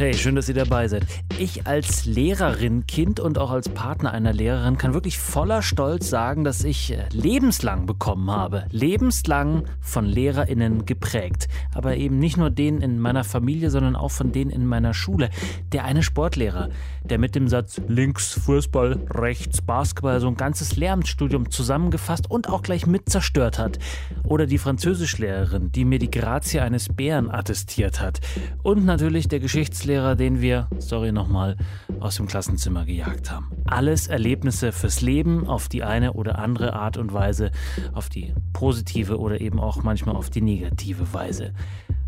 Hey, schön, dass ihr dabei seid. Ich als Lehrerin, Kind und auch als Partner einer Lehrerin kann wirklich voller Stolz sagen, dass ich äh, lebenslang bekommen habe. Lebenslang von LehrerInnen geprägt. Aber eben nicht nur denen in meiner Familie, sondern auch von denen in meiner Schule. Der eine Sportlehrer, der mit dem Satz links Fußball, rechts Basketball so ein ganzes Lehramtsstudium zusammengefasst und auch gleich mit zerstört hat. Oder die Französischlehrerin, die mir die Grazie eines Bären attestiert hat. Und natürlich der Geschichtslehrer, Deutschlehrer, den wir, sorry nochmal, aus dem Klassenzimmer gejagt haben. Alles Erlebnisse fürs Leben auf die eine oder andere Art und Weise, auf die positive oder eben auch manchmal auf die negative Weise.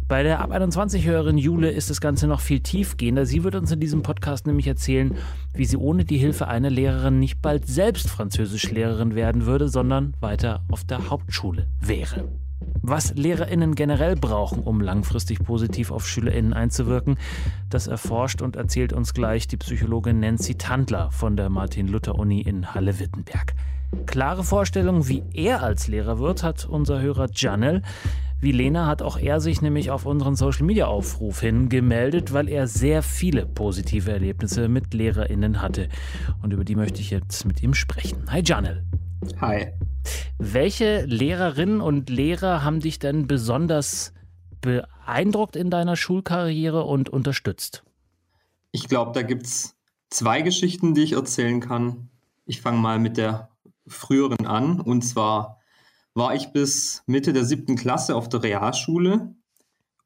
Bei der Ab 21 Hörerin Jule ist das Ganze noch viel tiefgehender. Sie wird uns in diesem Podcast nämlich erzählen, wie sie ohne die Hilfe einer Lehrerin nicht bald selbst Französischlehrerin werden würde, sondern weiter auf der Hauptschule wäre. Was LehrerInnen generell brauchen, um langfristig positiv auf SchülerInnen einzuwirken, das erforscht und erzählt uns gleich die Psychologin Nancy Tandler von der Martin-Luther-Uni in Halle-Wittenberg. Klare Vorstellungen, wie er als Lehrer wird, hat unser Hörer Janel. Wie Lena hat auch er sich nämlich auf unseren Social-Media-Aufruf hin gemeldet, weil er sehr viele positive Erlebnisse mit LehrerInnen hatte. Und über die möchte ich jetzt mit ihm sprechen. Hi Janel. Hi. Welche Lehrerinnen und Lehrer haben dich denn besonders beeindruckt in deiner Schulkarriere und unterstützt? Ich glaube, da gibt es zwei Geschichten, die ich erzählen kann. Ich fange mal mit der früheren an. Und zwar war ich bis Mitte der siebten Klasse auf der Realschule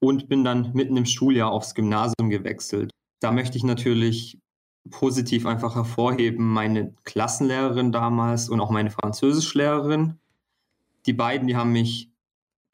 und bin dann mitten im Schuljahr aufs Gymnasium gewechselt. Da möchte ich natürlich positiv einfach hervorheben, meine Klassenlehrerin damals und auch meine Französischlehrerin. Die beiden, die haben mich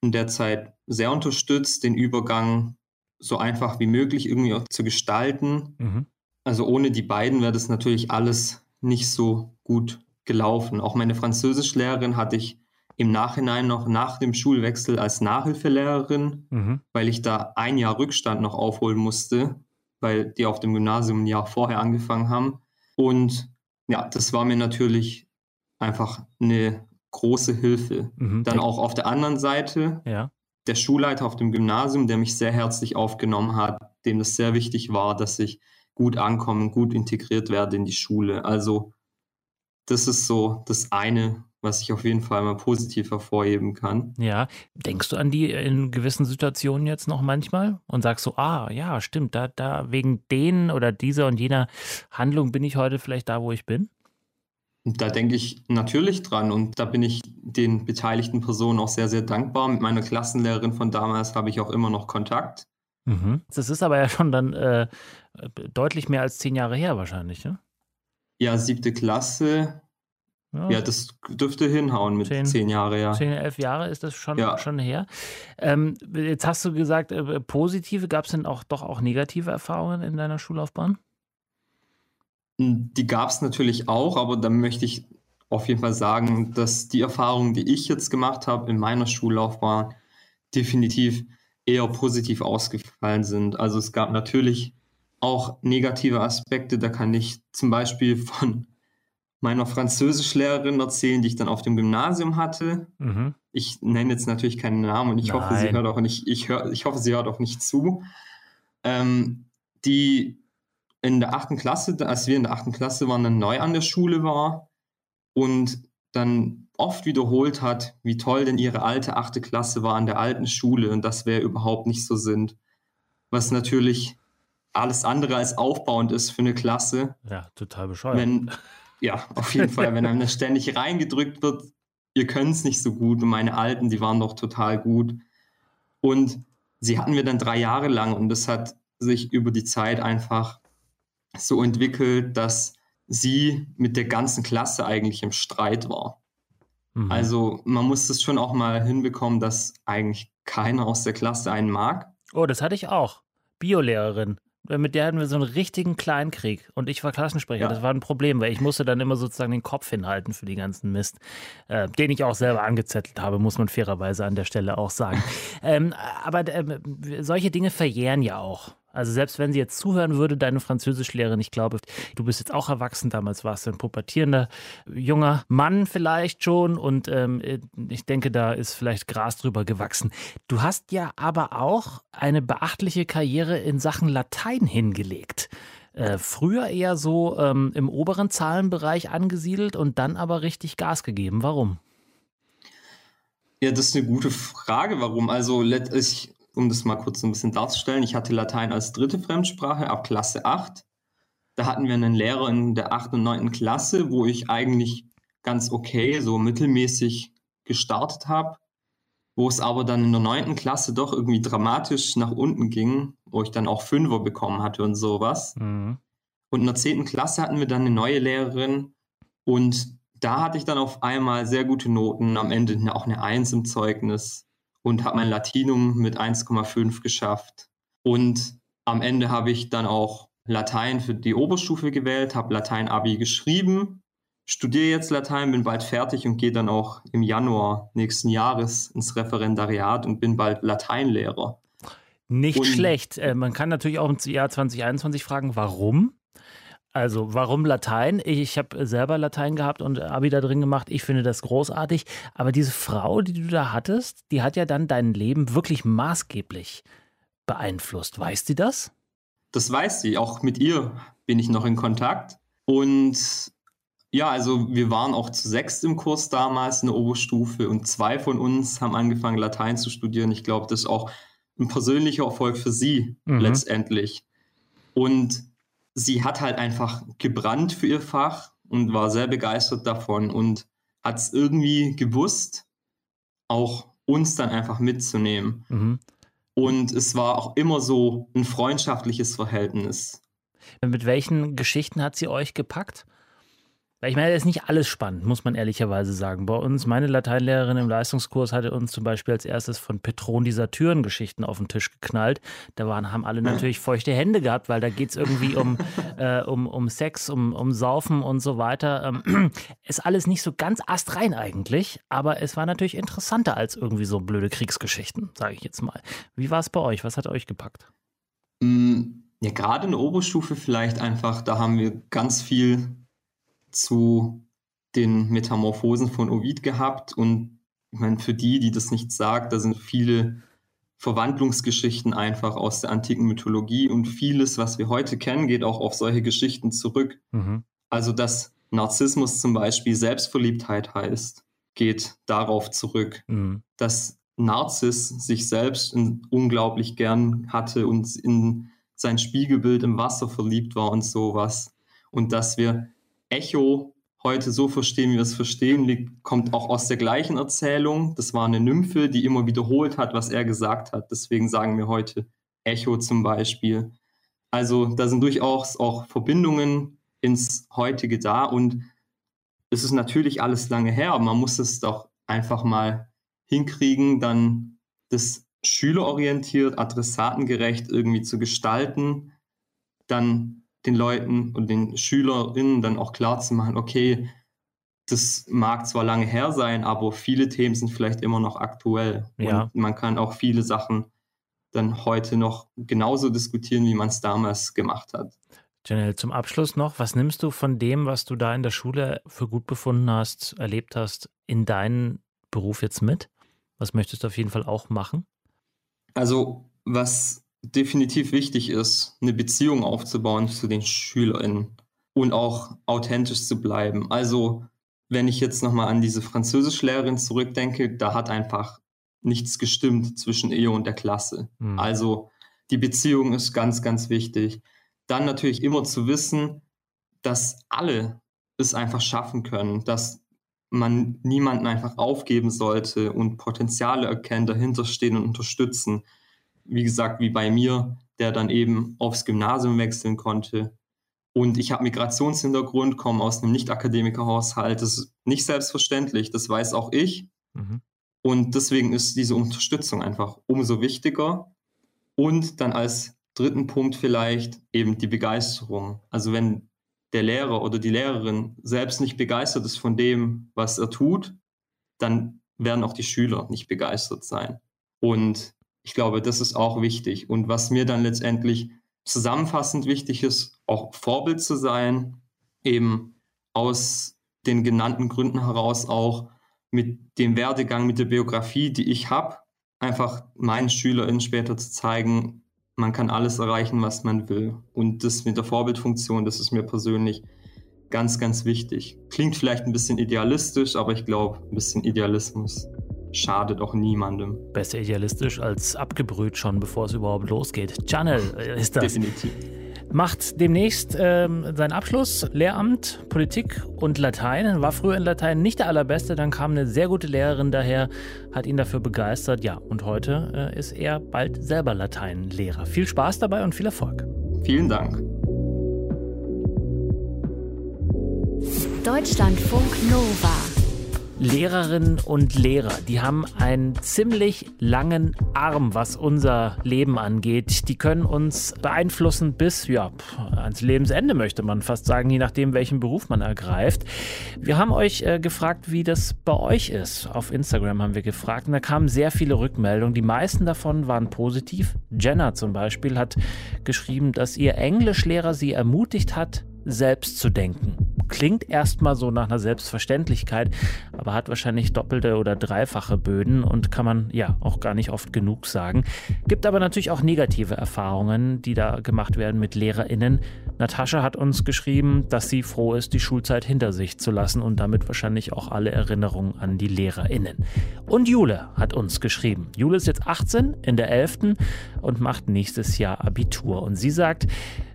in der Zeit sehr unterstützt, den Übergang so einfach wie möglich irgendwie auch zu gestalten. Mhm. Also ohne die beiden wäre das natürlich alles nicht so gut gelaufen. Auch meine Französischlehrerin hatte ich im Nachhinein noch nach dem Schulwechsel als Nachhilfelehrerin, mhm. weil ich da ein Jahr Rückstand noch aufholen musste weil die auf dem Gymnasium ein Jahr vorher angefangen haben. Und ja, das war mir natürlich einfach eine große Hilfe. Mhm. Dann auch auf der anderen Seite ja. der Schulleiter auf dem Gymnasium, der mich sehr herzlich aufgenommen hat, dem es sehr wichtig war, dass ich gut ankomme, gut integriert werde in die Schule. Also das ist so das eine, was ich auf jeden Fall mal positiv hervorheben kann. Ja, denkst du an die in gewissen Situationen jetzt noch manchmal und sagst so, ah, ja, stimmt, da, da wegen denen oder dieser und jener Handlung bin ich heute vielleicht da, wo ich bin? Da denke ich natürlich dran und da bin ich den beteiligten Personen auch sehr, sehr dankbar. Mit meiner Klassenlehrerin von damals habe ich auch immer noch Kontakt. Mhm. Das ist aber ja schon dann äh, deutlich mehr als zehn Jahre her wahrscheinlich, ja? Ja, siebte Klasse, ja. ja, das dürfte hinhauen mit zehn, zehn Jahren, ja. Zehn, elf Jahre ist das schon, ja. schon her. Ähm, jetzt hast du gesagt, äh, positive, gab es denn auch doch auch negative Erfahrungen in deiner Schullaufbahn? Hm, die gab es natürlich auch, aber da möchte ich auf jeden Fall sagen, dass die Erfahrungen, die ich jetzt gemacht habe in meiner Schullaufbahn, definitiv eher positiv ausgefallen sind. Also es gab natürlich auch negative Aspekte. Da kann ich zum Beispiel von meiner Französischlehrerin erzählen, die ich dann auf dem Gymnasium hatte. Mhm. Ich nenne jetzt natürlich keinen Namen und ich Nein. hoffe, sie hört auch nicht, ich, hör, ich hoffe, sie hört auch nicht zu. Ähm, die in der achten Klasse, als wir in der achten Klasse waren, dann neu an der Schule war und dann oft wiederholt hat, wie toll denn ihre alte achte Klasse war an der alten Schule und dass wir überhaupt nicht so sind. Was natürlich alles andere als aufbauend ist für eine Klasse. Ja, total bescheuert. Wenn, ja, auf jeden Fall, wenn einem das ständig reingedrückt wird, ihr könnt es nicht so gut und meine Alten, die waren doch total gut. Und sie hatten wir dann drei Jahre lang und das hat sich über die Zeit einfach so entwickelt, dass sie mit der ganzen Klasse eigentlich im Streit war. Mhm. Also man muss das schon auch mal hinbekommen, dass eigentlich keiner aus der Klasse einen mag. Oh, das hatte ich auch. Biolehrerin mit der hatten wir so einen richtigen Kleinkrieg und ich war Klassensprecher. Ja. Das war ein Problem, weil ich musste dann immer sozusagen den Kopf hinhalten für die ganzen Mist, äh, den ich auch selber angezettelt habe, muss man fairerweise an der Stelle auch sagen. ähm, aber äh, solche Dinge verjähren ja auch. Also selbst wenn sie jetzt zuhören würde, deine Französischlehrerin, ich glaube, du bist jetzt auch erwachsen, damals warst du ein pubertierender junger Mann vielleicht schon und ähm, ich denke, da ist vielleicht Gras drüber gewachsen. Du hast ja aber auch eine beachtliche Karriere in Sachen Latein hingelegt. Äh, früher eher so ähm, im oberen Zahlenbereich angesiedelt und dann aber richtig Gas gegeben. Warum? Ja, das ist eine gute Frage, warum. Also, ich, um das mal kurz ein bisschen darzustellen, ich hatte Latein als dritte Fremdsprache ab Klasse 8. Da hatten wir einen Lehrer in der 8. und 9. Klasse, wo ich eigentlich ganz okay, so mittelmäßig gestartet habe, wo es aber dann in der 9. Klasse doch irgendwie dramatisch nach unten ging, wo ich dann auch Fünfer bekommen hatte und sowas. Mhm. Und in der 10. Klasse hatten wir dann eine neue Lehrerin und da hatte ich dann auf einmal sehr gute Noten, am Ende auch eine Eins im Zeugnis und habe mein Latinum mit 1,5 geschafft. Und am Ende habe ich dann auch Latein für die Oberstufe gewählt, habe Latein-Abi geschrieben, studiere jetzt Latein, bin bald fertig und gehe dann auch im Januar nächsten Jahres ins Referendariat und bin bald Lateinlehrer. Nicht und schlecht. Äh, man kann natürlich auch im Jahr 2021 fragen, warum? Also, warum Latein? Ich habe selber Latein gehabt und Abi da drin gemacht. Ich finde das großartig. Aber diese Frau, die du da hattest, die hat ja dann dein Leben wirklich maßgeblich beeinflusst. Weiß sie das? Das weiß sie. Auch mit ihr bin ich noch in Kontakt. Und ja, also wir waren auch zu sechs im Kurs damals in der Oberstufe und zwei von uns haben angefangen, Latein zu studieren. Ich glaube, das ist auch ein persönlicher Erfolg für sie mhm. letztendlich. Und sie hat halt einfach gebrannt für ihr Fach und war sehr begeistert davon und hat es irgendwie gewusst, auch uns dann einfach mitzunehmen. Mhm. Und es war auch immer so ein freundschaftliches Verhältnis. Mit welchen Geschichten hat sie euch gepackt? Weil ich meine, das ist nicht alles spannend, muss man ehrlicherweise sagen. Bei uns, meine Lateinlehrerin im Leistungskurs hatte uns zum Beispiel als erstes von Petron dieser Türengeschichten auf den Tisch geknallt. Da waren, haben alle natürlich feuchte Hände gehabt, weil da geht es irgendwie um, äh, um, um Sex, um, um Saufen und so weiter. Ähm, ist alles nicht so ganz astrein eigentlich, aber es war natürlich interessanter als irgendwie so blöde Kriegsgeschichten, sage ich jetzt mal. Wie war es bei euch? Was hat euch gepackt? Mm, ja, gerade in der Oberstufe vielleicht einfach, da haben wir ganz viel zu den Metamorphosen von Ovid gehabt und ich meine, für die, die das nicht sagt, da sind viele Verwandlungsgeschichten einfach aus der antiken Mythologie und vieles, was wir heute kennen, geht auch auf solche Geschichten zurück. Mhm. Also, dass Narzissmus zum Beispiel Selbstverliebtheit heißt, geht darauf zurück. Mhm. Dass Narziss sich selbst unglaublich gern hatte und in sein Spiegelbild im Wasser verliebt war und sowas. Und dass wir Echo heute so verstehen, wie wir es verstehen, liegt, kommt auch aus der gleichen Erzählung. Das war eine Nymphe, die immer wiederholt hat, was er gesagt hat. Deswegen sagen wir heute Echo zum Beispiel. Also da sind durchaus auch Verbindungen ins heutige da und es ist natürlich alles lange her, aber man muss es doch einfach mal hinkriegen, dann das schülerorientiert, adressatengerecht irgendwie zu gestalten, dann den Leuten und den Schülerinnen dann auch klar zu machen, okay, das mag zwar lange her sein, aber viele Themen sind vielleicht immer noch aktuell. Ja. Und man kann auch viele Sachen dann heute noch genauso diskutieren, wie man es damals gemacht hat. Janelle, zum Abschluss noch, was nimmst du von dem, was du da in der Schule für gut befunden hast, erlebt hast, in deinen Beruf jetzt mit? Was möchtest du auf jeden Fall auch machen? Also, was definitiv wichtig ist, eine Beziehung aufzubauen zu den SchülerInnen und auch authentisch zu bleiben. Also, wenn ich jetzt nochmal an diese Französischlehrerin zurückdenke, da hat einfach nichts gestimmt zwischen ihr und der Klasse. Mhm. Also, die Beziehung ist ganz, ganz wichtig. Dann natürlich immer zu wissen, dass alle es einfach schaffen können, dass man niemanden einfach aufgeben sollte und Potenziale erkennen, dahinter stehen und unterstützen wie gesagt, wie bei mir, der dann eben aufs Gymnasium wechseln konnte. Und ich habe Migrationshintergrund, komme aus einem Nicht-Akademiker-Haushalt. Das ist nicht selbstverständlich, das weiß auch ich. Mhm. Und deswegen ist diese Unterstützung einfach umso wichtiger. Und dann als dritten Punkt vielleicht eben die Begeisterung. Also wenn der Lehrer oder die Lehrerin selbst nicht begeistert ist von dem, was er tut, dann werden auch die Schüler nicht begeistert sein. Und ich glaube, das ist auch wichtig. Und was mir dann letztendlich zusammenfassend wichtig ist, auch Vorbild zu sein, eben aus den genannten Gründen heraus auch mit dem Werdegang, mit der Biografie, die ich habe, einfach meinen SchülerInnen später zu zeigen, man kann alles erreichen, was man will. Und das mit der Vorbildfunktion, das ist mir persönlich ganz, ganz wichtig. Klingt vielleicht ein bisschen idealistisch, aber ich glaube, ein bisschen Idealismus schadet auch niemandem. Besser idealistisch als abgebrüht schon, bevor es überhaupt losgeht. Channel ist das. Definitiv. Macht demnächst ähm, seinen Abschluss, Lehramt, Politik und Latein. War früher in Latein nicht der allerbeste, dann kam eine sehr gute Lehrerin daher, hat ihn dafür begeistert. Ja, und heute äh, ist er bald selber Lateinlehrer. Viel Spaß dabei und viel Erfolg. Vielen Dank. Deutschlandfunk Nova. Lehrerinnen und Lehrer, die haben einen ziemlich langen Arm, was unser Leben angeht. Die können uns beeinflussen bis ja, ans Lebensende, möchte man fast sagen, je nachdem, welchen Beruf man ergreift. Wir haben euch äh, gefragt, wie das bei euch ist. Auf Instagram haben wir gefragt und da kamen sehr viele Rückmeldungen. Die meisten davon waren positiv. Jenna zum Beispiel hat geschrieben, dass ihr Englischlehrer sie ermutigt hat, selbst zu denken klingt erstmal so nach einer Selbstverständlichkeit, aber hat wahrscheinlich doppelte oder dreifache Böden und kann man ja auch gar nicht oft genug sagen. Gibt aber natürlich auch negative Erfahrungen, die da gemacht werden mit LehrerInnen. Natascha hat uns geschrieben, dass sie froh ist, die Schulzeit hinter sich zu lassen und damit wahrscheinlich auch alle Erinnerungen an die LehrerInnen. Und Jule hat uns geschrieben. Jule ist jetzt 18 in der 11. und macht nächstes Jahr Abitur. Und sie sagt,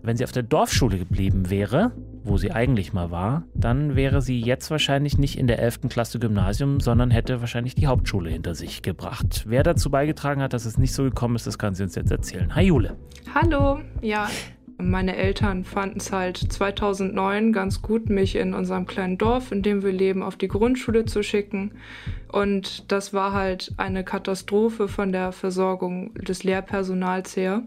wenn sie auf der Dorfschule geblieben wäre, wo sie eigentlich mal war, dann wäre sie jetzt wahrscheinlich nicht in der 11. Klasse Gymnasium, sondern hätte wahrscheinlich die Hauptschule hinter sich gebracht. Wer dazu beigetragen hat, dass es nicht so gekommen ist, das kann sie uns jetzt erzählen. Hi Jule. Hallo, ja. Meine Eltern fanden es halt 2009 ganz gut, mich in unserem kleinen Dorf, in dem wir leben, auf die Grundschule zu schicken. Und das war halt eine Katastrophe von der Versorgung des Lehrpersonals her.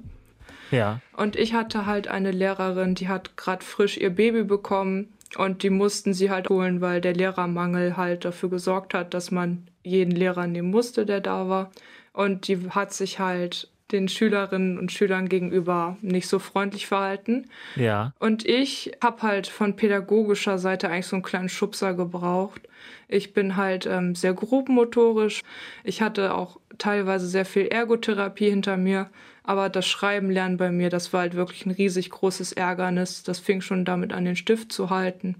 Ja. Und ich hatte halt eine Lehrerin, die hat gerade frisch ihr Baby bekommen und die mussten sie halt holen, weil der Lehrermangel halt dafür gesorgt hat, dass man jeden Lehrer nehmen musste, der da war. Und die hat sich halt den Schülerinnen und Schülern gegenüber nicht so freundlich verhalten. Ja. Und ich habe halt von pädagogischer Seite eigentlich so einen kleinen Schubser gebraucht. Ich bin halt ähm, sehr grobmotorisch. Ich hatte auch teilweise sehr viel Ergotherapie hinter mir. Aber das Schreiben lernen bei mir, das war halt wirklich ein riesig großes Ärgernis. Das fing schon damit an, den Stift zu halten.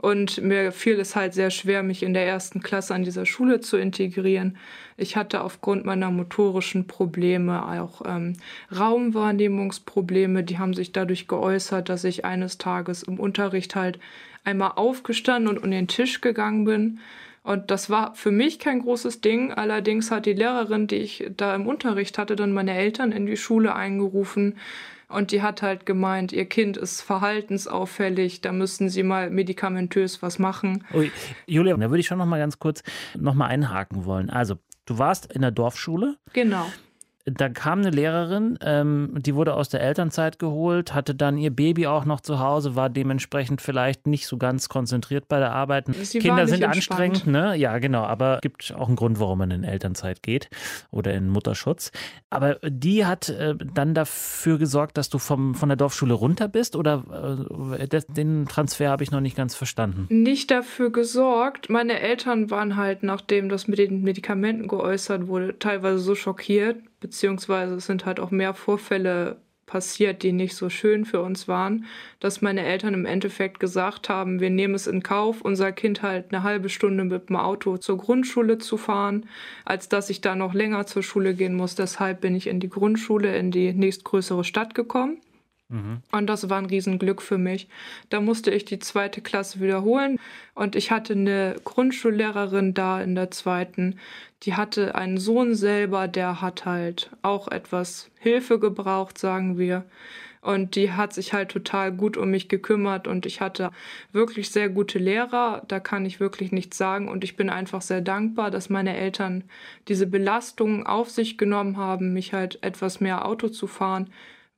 Und mir fiel es halt sehr schwer, mich in der ersten Klasse an dieser Schule zu integrieren. Ich hatte aufgrund meiner motorischen Probleme auch ähm, Raumwahrnehmungsprobleme. Die haben sich dadurch geäußert, dass ich eines Tages im Unterricht halt einmal aufgestanden und um den Tisch gegangen bin und das war für mich kein großes Ding. Allerdings hat die Lehrerin, die ich da im Unterricht hatte, dann meine Eltern in die Schule eingerufen. Und die hat halt gemeint, ihr Kind ist verhaltensauffällig, da müssten sie mal medikamentös was machen. Ui, Julia, da würde ich schon noch mal ganz kurz noch mal einhaken wollen. Also, du warst in der Dorfschule. Genau da kam eine Lehrerin, ähm, die wurde aus der Elternzeit geholt, hatte dann ihr Baby auch noch zu Hause, war dementsprechend vielleicht nicht so ganz konzentriert bei der Arbeit. Sie Kinder sind entspannt. anstrengend, ne? Ja, genau, aber es gibt auch einen Grund, warum man in Elternzeit geht oder in Mutterschutz. Aber die hat äh, dann dafür gesorgt, dass du vom, von der Dorfschule runter bist oder äh, den Transfer habe ich noch nicht ganz verstanden. Nicht dafür gesorgt. Meine Eltern waren halt, nachdem das mit den Medikamenten geäußert wurde, teilweise so schockiert, beziehungsweise es sind halt auch mehr Vorfälle passiert, die nicht so schön für uns waren, dass meine Eltern im Endeffekt gesagt haben, wir nehmen es in Kauf, unser Kind halt eine halbe Stunde mit dem Auto zur Grundschule zu fahren, als dass ich da noch länger zur Schule gehen muss. Deshalb bin ich in die Grundschule in die nächstgrößere Stadt gekommen. Mhm. Und das war ein Riesenglück für mich. Da musste ich die zweite Klasse wiederholen und ich hatte eine Grundschullehrerin da in der zweiten, die hatte einen Sohn selber, der hat halt auch etwas Hilfe gebraucht, sagen wir. Und die hat sich halt total gut um mich gekümmert und ich hatte wirklich sehr gute Lehrer, da kann ich wirklich nichts sagen und ich bin einfach sehr dankbar, dass meine Eltern diese Belastungen auf sich genommen haben, mich halt etwas mehr Auto zu fahren,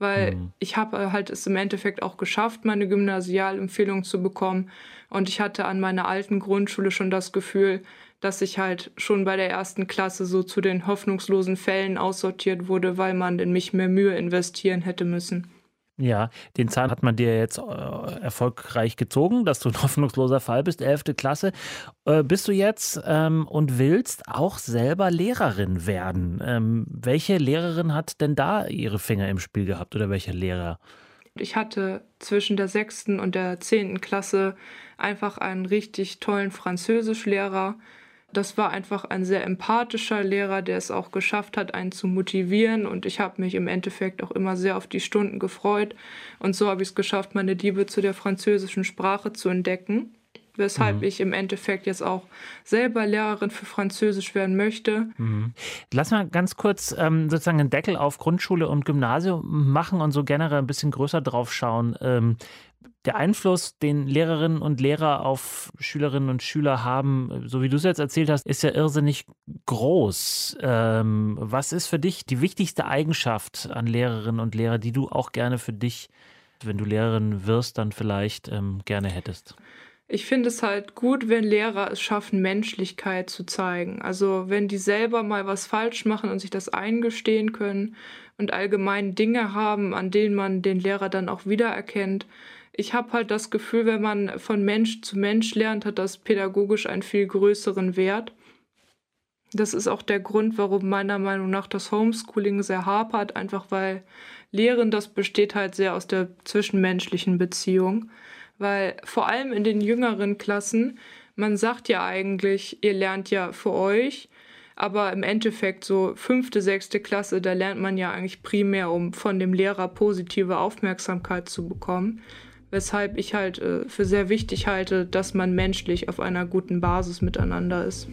weil mhm. ich habe halt es im Endeffekt auch geschafft, meine Gymnasialempfehlung zu bekommen und ich hatte an meiner alten Grundschule schon das Gefühl, dass ich halt schon bei der ersten Klasse so zu den hoffnungslosen Fällen aussortiert wurde, weil man in mich mehr Mühe investieren hätte müssen. Ja, den Zahn hat man dir jetzt äh, erfolgreich gezogen, dass du ein hoffnungsloser Fall bist, 11. Klasse. Äh, bist du jetzt ähm, und willst auch selber Lehrerin werden? Ähm, welche Lehrerin hat denn da ihre Finger im Spiel gehabt oder welcher Lehrer? Ich hatte zwischen der sechsten und der zehnten Klasse einfach einen richtig tollen Französischlehrer. Das war einfach ein sehr empathischer Lehrer, der es auch geschafft hat, einen zu motivieren. Und ich habe mich im Endeffekt auch immer sehr auf die Stunden gefreut. Und so habe ich es geschafft, meine Liebe zu der französischen Sprache zu entdecken weshalb mhm. ich im Endeffekt jetzt auch selber Lehrerin für Französisch werden möchte. Mhm. Lass mal ganz kurz ähm, sozusagen einen Deckel auf Grundschule und Gymnasium machen und so generell ein bisschen größer drauf schauen. Ähm, der Einfluss, den Lehrerinnen und Lehrer auf Schülerinnen und Schüler haben, so wie du es jetzt erzählt hast, ist ja irrsinnig groß. Ähm, was ist für dich die wichtigste Eigenschaft an Lehrerinnen und Lehrer, die du auch gerne für dich, wenn du Lehrerin wirst, dann vielleicht ähm, gerne hättest? ich finde es halt gut, wenn Lehrer es schaffen, Menschlichkeit zu zeigen. Also wenn die selber mal was falsch machen und sich das eingestehen können und allgemein Dinge haben, an denen man den Lehrer dann auch wiedererkennt. Ich habe halt das Gefühl, wenn man von Mensch zu Mensch lernt, hat das pädagogisch einen viel größeren Wert. Das ist auch der Grund, warum meiner Meinung nach das Homeschooling sehr hapert, einfach weil Lehren, das besteht halt sehr aus der zwischenmenschlichen Beziehung weil vor allem in den jüngeren Klassen, man sagt ja eigentlich, ihr lernt ja für euch, aber im Endeffekt so fünfte, sechste Klasse, da lernt man ja eigentlich primär, um von dem Lehrer positive Aufmerksamkeit zu bekommen. Weshalb ich halt äh, für sehr wichtig halte, dass man menschlich auf einer guten Basis miteinander ist.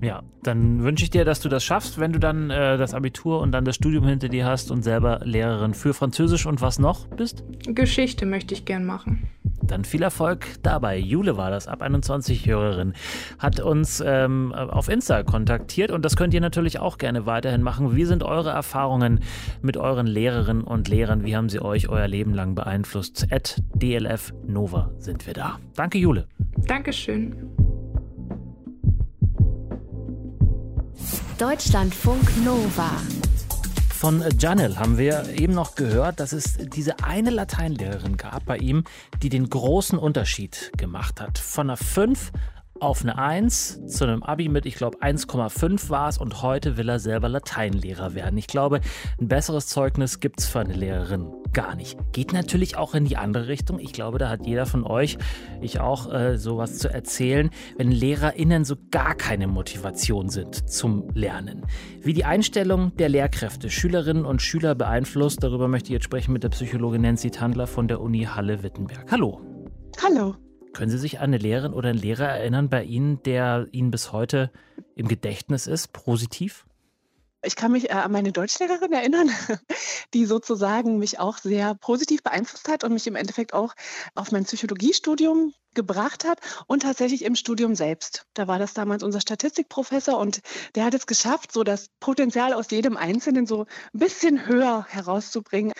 Ja, dann wünsche ich dir, dass du das schaffst, wenn du dann äh, das Abitur und dann das Studium hinter dir hast und selber Lehrerin für Französisch und was noch bist? Geschichte möchte ich gern machen. Dann viel Erfolg dabei. Jule war das, ab 21 Hörerin, hat uns ähm, auf Insta kontaktiert und das könnt ihr natürlich auch gerne weiterhin machen. Wie sind eure Erfahrungen mit euren Lehrerinnen und Lehrern? Wie haben sie euch euer Leben lang beeinflusst? At DLF Nova sind wir da. Danke, Jule. Dankeschön. Deutschlandfunk Nova. Von Janel haben wir eben noch gehört, dass es diese eine Lateinlehrerin gab bei ihm, die den großen Unterschied gemacht hat. Von einer 5 auf eine 1 zu einem Abi mit, ich glaube, 1,5 war es und heute will er selber Lateinlehrer werden. Ich glaube, ein besseres Zeugnis gibt es für eine Lehrerin gar nicht. Geht natürlich auch in die andere Richtung. Ich glaube, da hat jeder von euch, ich auch, äh, sowas zu erzählen, wenn LehrerInnen so gar keine Motivation sind zum Lernen. Wie die Einstellung der Lehrkräfte Schülerinnen und Schüler beeinflusst, darüber möchte ich jetzt sprechen mit der Psychologin Nancy Tandler von der Uni Halle-Wittenberg. Hallo. Hallo. Können Sie sich an eine Lehrerin oder einen Lehrer erinnern bei Ihnen, der Ihnen bis heute im Gedächtnis ist, positiv? Ich kann mich äh, an meine Deutschlehrerin erinnern, die sozusagen mich auch sehr positiv beeinflusst hat und mich im Endeffekt auch auf mein Psychologiestudium gebracht hat und tatsächlich im Studium selbst. Da war das damals unser Statistikprofessor und der hat es geschafft, so das Potenzial aus jedem Einzelnen so ein bisschen höher herauszubringen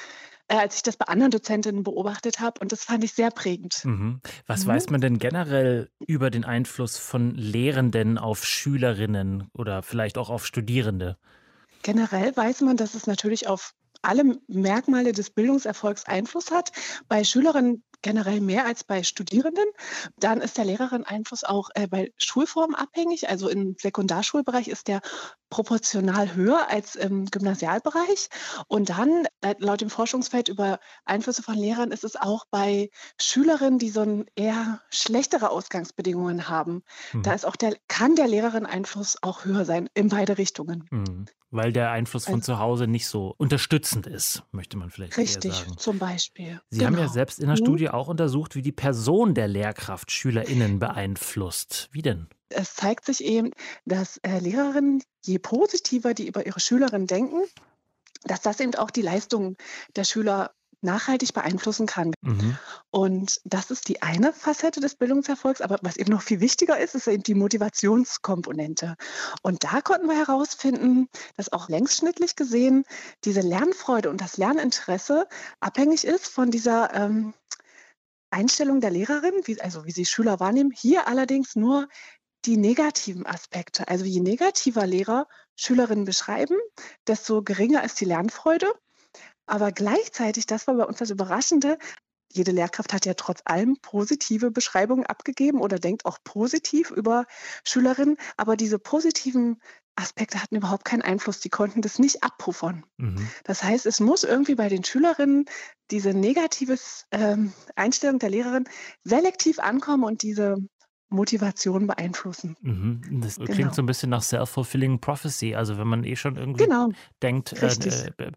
äh, als ich das bei anderen Dozentinnen beobachtet habe. Und das fand ich sehr prägend. Mhm. Was mhm. weiß man denn generell über den Einfluss von Lehrenden auf Schülerinnen oder vielleicht auch auf Studierende? Generell weiß man, dass es natürlich auf alle Merkmale des Bildungserfolgs Einfluss hat. Bei Schülerinnen generell mehr als bei Studierenden. Dann ist der Lehrerin-Einfluss auch äh, bei Schulformen abhängig. Also im Sekundarschulbereich ist der proportional höher als im Gymnasialbereich. Und dann, äh, laut dem Forschungsfeld über Einflüsse von Lehrern, ist es auch bei Schülerinnen, die so ein eher schlechtere Ausgangsbedingungen haben. Mhm. Da ist auch der, kann der Lehrerin-Einfluss auch höher sein, in beide Richtungen. Mhm. Weil der Einfluss von also, zu Hause nicht so unterstützend ist, möchte man vielleicht richtig, sagen. Richtig, zum Beispiel. Sie genau. haben ja genau. selbst in der mhm. Studie auch untersucht, wie die Person der Lehrkraft SchülerInnen beeinflusst. Wie denn? Es zeigt sich eben, dass äh, Lehrerinnen, je positiver die über ihre Schülerinnen denken, dass das eben auch die Leistung der Schüler nachhaltig beeinflussen kann. Mhm. Und das ist die eine Facette des Bildungserfolgs. Aber was eben noch viel wichtiger ist, ist eben die Motivationskomponente. Und da konnten wir herausfinden, dass auch längsschnittlich gesehen diese Lernfreude und das Lerninteresse abhängig ist von dieser ähm, Einstellung der Lehrerin, wie, also wie sie Schüler wahrnehmen. Hier allerdings nur die negativen Aspekte. Also je negativer Lehrer Schülerinnen beschreiben, desto geringer ist die Lernfreude. Aber gleichzeitig, das war bei uns das Überraschende, jede Lehrkraft hat ja trotz allem positive Beschreibungen abgegeben oder denkt auch positiv über Schülerinnen, aber diese positiven Aspekte hatten überhaupt keinen Einfluss. Die konnten das nicht abpuffern. Mhm. Das heißt, es muss irgendwie bei den Schülerinnen diese negative ähm, Einstellung der Lehrerin selektiv ankommen und diese Motivation beeinflussen. Mhm. Das genau. klingt so ein bisschen nach self-fulfilling prophecy. Also wenn man eh schon irgendwie genau. denkt, äh, äh,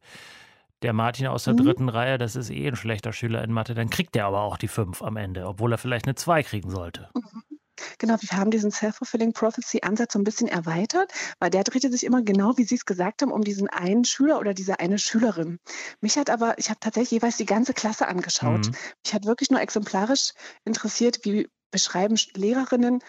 der Martin aus der mhm. dritten Reihe, das ist eh ein schlechter Schüler in Mathe, dann kriegt er aber auch die fünf am Ende, obwohl er vielleicht eine zwei kriegen sollte. Mhm. Genau, wir haben diesen Self-Fulfilling Prophecy-Ansatz so ein bisschen erweitert, weil der drehte sich immer genau, wie Sie es gesagt haben, um diesen einen Schüler oder diese eine Schülerin. Mich hat aber, ich habe tatsächlich jeweils die ganze Klasse angeschaut. Mhm. Mich hat wirklich nur exemplarisch interessiert, wie beschreiben Lehrerinnen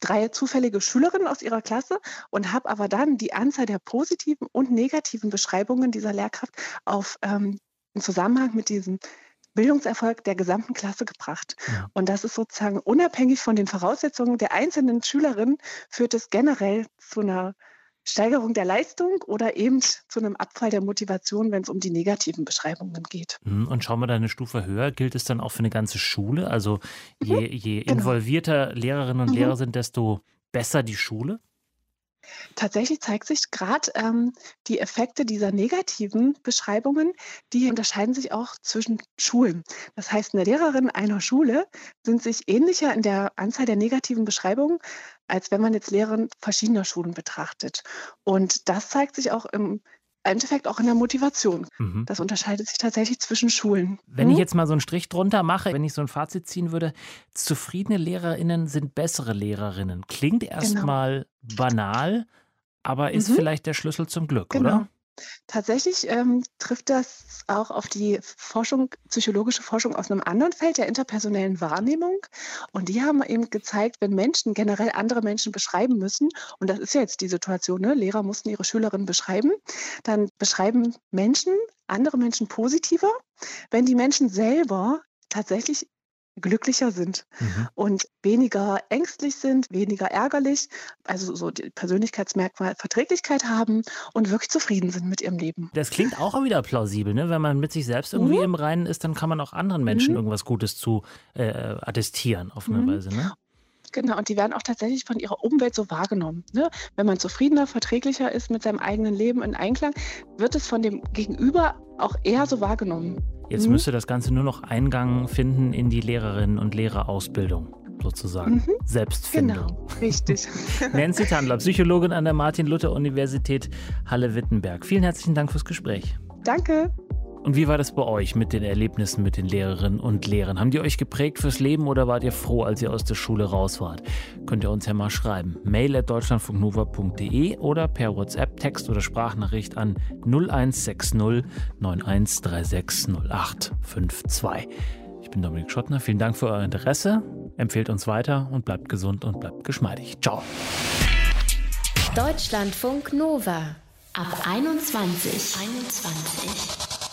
drei zufällige Schülerinnen aus ihrer Klasse und habe aber dann die Anzahl der positiven und negativen Beschreibungen dieser Lehrkraft auf ähm, im Zusammenhang mit diesem Bildungserfolg der gesamten Klasse gebracht. Ja. Und das ist sozusagen unabhängig von den Voraussetzungen der einzelnen Schülerinnen, führt es generell zu einer Steigerung der Leistung oder eben zu einem Abfall der Motivation, wenn es um die negativen Beschreibungen geht. Mhm, und schauen wir da eine Stufe höher, gilt es dann auch für eine ganze Schule? Also je, mhm, je genau. involvierter Lehrerinnen und mhm. Lehrer sind, desto besser die Schule? Tatsächlich zeigt sich gerade ähm, die Effekte dieser negativen Beschreibungen, die unterscheiden sich auch zwischen Schulen. Das heißt, eine Lehrerin einer Schule sind sich ähnlicher in der Anzahl der negativen Beschreibungen, als wenn man jetzt Lehrerin verschiedener Schulen betrachtet. Und das zeigt sich auch im Endeffekt auch in der Motivation. Mhm. Das unterscheidet sich tatsächlich zwischen Schulen. Wenn hm? ich jetzt mal so einen Strich drunter mache, wenn ich so ein Fazit ziehen würde, zufriedene LehrerInnen sind bessere Lehrerinnen. Klingt genau. erstmal genau. banal, aber ist mhm. vielleicht der Schlüssel zum Glück, genau. oder? Tatsächlich ähm, trifft das auch auf die Forschung, psychologische Forschung aus einem anderen Feld der interpersonellen Wahrnehmung. Und die haben eben gezeigt, wenn Menschen generell andere Menschen beschreiben müssen, und das ist ja jetzt die Situation, ne? Lehrer mussten ihre Schülerinnen beschreiben, dann beschreiben Menschen andere Menschen positiver, wenn die Menschen selber tatsächlich glücklicher sind mhm. und weniger ängstlich sind, weniger ärgerlich, also so die Persönlichkeitsmerkmal Verträglichkeit haben und wirklich zufrieden sind mit ihrem Leben. Das klingt auch wieder plausibel, ne? Wenn man mit sich selbst irgendwie mhm. im Reinen ist, dann kann man auch anderen Menschen mhm. irgendwas Gutes zu äh, attestieren auf eine mhm. Weise, ne? Genau, und die werden auch tatsächlich von ihrer Umwelt so wahrgenommen. Ne? Wenn man zufriedener, verträglicher ist mit seinem eigenen Leben in Einklang, wird es von dem Gegenüber auch eher so wahrgenommen. Jetzt mhm. müsste das Ganze nur noch Eingang finden in die Lehrerinnen und Lehrerausbildung sozusagen. Mhm. Selbstfindung. Genau, richtig. Nancy Tandler, Psychologin an der Martin-Luther-Universität Halle-Wittenberg. Vielen herzlichen Dank fürs Gespräch. Danke. Und wie war das bei euch mit den Erlebnissen mit den Lehrerinnen und Lehrern? Haben die euch geprägt fürs Leben oder wart ihr froh, als ihr aus der Schule raus wart? Könnt ihr uns ja mal schreiben. Mail at deutschlandfunknova.de oder per WhatsApp, Text oder Sprachnachricht an 0160 9136 0852. Ich bin Dominik Schottner. Vielen Dank für euer Interesse. Empfehlt uns weiter und bleibt gesund und bleibt geschmeidig. Ciao. Deutschlandfunk Nova ab 21. 21.